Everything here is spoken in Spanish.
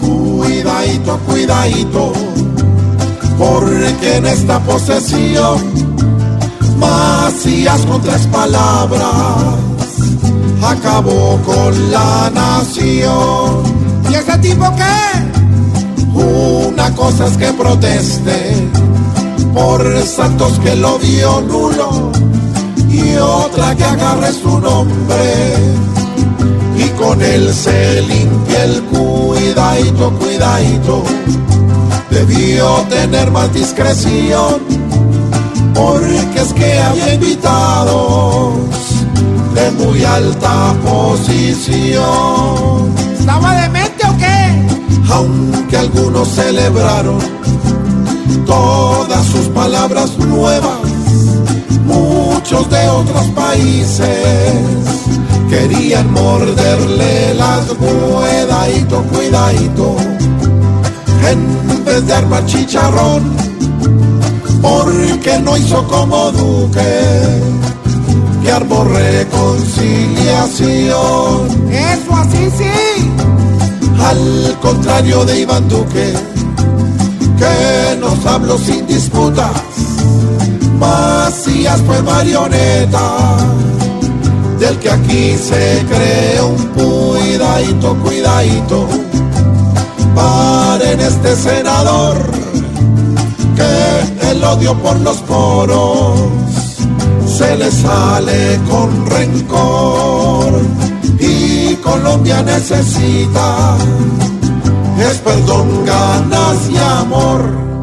Cuidadito, cuidadito, porque en esta posesión, Macías con tres palabras, acabó con la nación. ¿Y ese tipo qué? Una cosa es que proteste por santos que lo vio nulo y otra que agarre su nombre con él se limpia el cuidadito, cuidadito. Debió tener más discreción porque es que había invitados de muy alta posición. ¿Estaba demente o qué? Aunque algunos celebraron todas sus palabras nuevas, muchos de otros países querían morderle las cuidadito, cuidadito, en vez de armar chicharrón, porque no hizo como Duque, que armó reconciliación. Eso así sí. Al contrario de Iván Duque, que nos habló sin disputas, Macías fue marioneta, del que aquí se cree un cuidadito, cuidadito, para en este senador, que el odio por los poros se le sale con rencor. Y Colombia necesita es perdón, ganas y amor